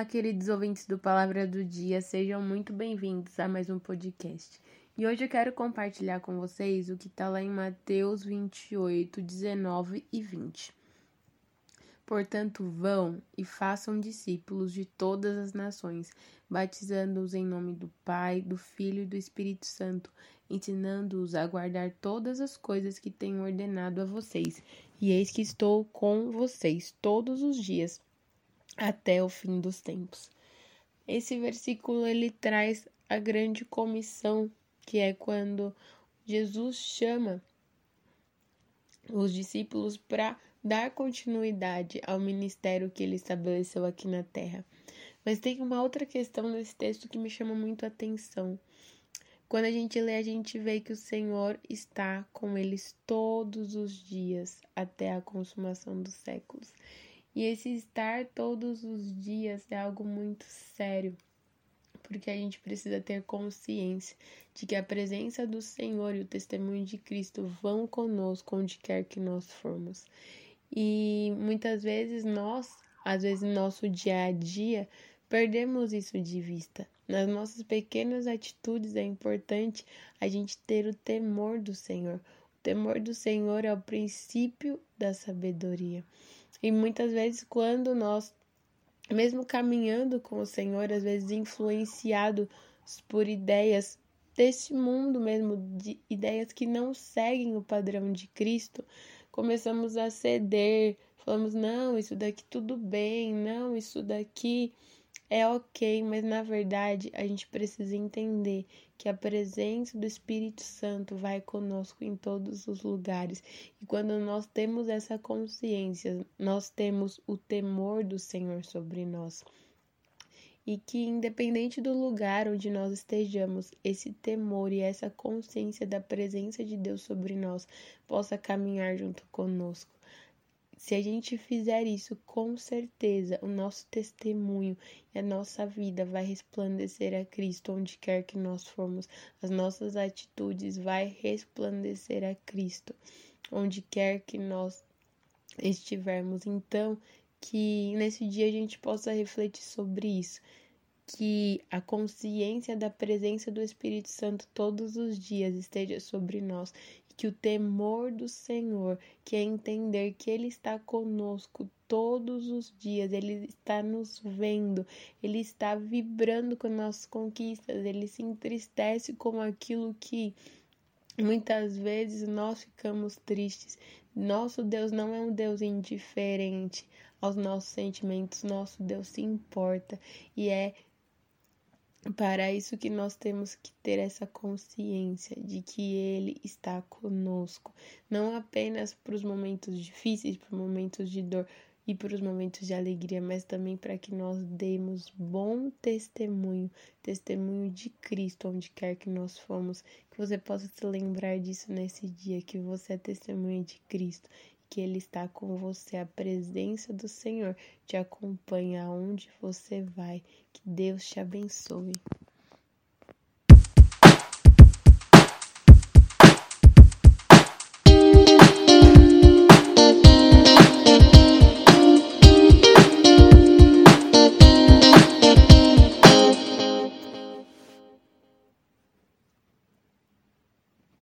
Olá, queridos ouvintes do Palavra do Dia, sejam muito bem-vindos a mais um podcast. E hoje eu quero compartilhar com vocês o que está lá em Mateus 28, 19 e 20. Portanto, vão e façam discípulos de todas as nações, batizando-os em nome do Pai, do Filho e do Espírito Santo, ensinando-os a guardar todas as coisas que tenho ordenado a vocês. E eis que estou com vocês todos os dias até o fim dos tempos. Esse versículo ele traz a grande comissão, que é quando Jesus chama os discípulos para dar continuidade ao ministério que ele estabeleceu aqui na terra. Mas tem uma outra questão nesse texto que me chama muito a atenção. Quando a gente lê, a gente vê que o Senhor está com eles todos os dias até a consumação dos séculos. E esse estar todos os dias é algo muito sério, porque a gente precisa ter consciência de que a presença do Senhor e o testemunho de Cristo vão conosco onde quer que nós formos. E muitas vezes nós, às vezes no nosso dia a dia, perdemos isso de vista. Nas nossas pequenas atitudes é importante a gente ter o temor do Senhor. O temor do Senhor é o princípio da sabedoria. E muitas vezes, quando nós, mesmo caminhando com o Senhor, às vezes influenciados por ideias deste mundo mesmo, de ideias que não seguem o padrão de Cristo, começamos a ceder, falamos: não, isso daqui tudo bem, não, isso daqui é ok, mas na verdade a gente precisa entender que a presença do Espírito Santo vai conosco em todos os lugares. E quando nós temos essa consciência, nós temos o temor do Senhor sobre nós. E que, independente do lugar onde nós estejamos, esse temor e essa consciência da presença de Deus sobre nós possa caminhar junto conosco. Se a gente fizer isso, com certeza o nosso testemunho e a nossa vida vai resplandecer a Cristo onde quer que nós formos. As nossas atitudes vai resplandecer a Cristo onde quer que nós estivermos. Então, que nesse dia a gente possa refletir sobre isso, que a consciência da presença do Espírito Santo todos os dias esteja sobre nós que o temor do Senhor, que é entender que Ele está conosco todos os dias, Ele está nos vendo, Ele está vibrando com nossas conquistas, Ele se entristece com aquilo que muitas vezes nós ficamos tristes. Nosso Deus não é um Deus indiferente aos nossos sentimentos, nosso Deus se importa e é para isso que nós temos que ter essa consciência de que Ele está conosco, não apenas para os momentos difíceis, para os momentos de dor e para os momentos de alegria, mas também para que nós demos bom testemunho, testemunho de Cristo, onde quer que nós fomos, que você possa se lembrar disso nesse dia, que você é testemunha de Cristo que Ele está com você, a presença do Senhor te acompanha aonde você vai. Que Deus te abençoe.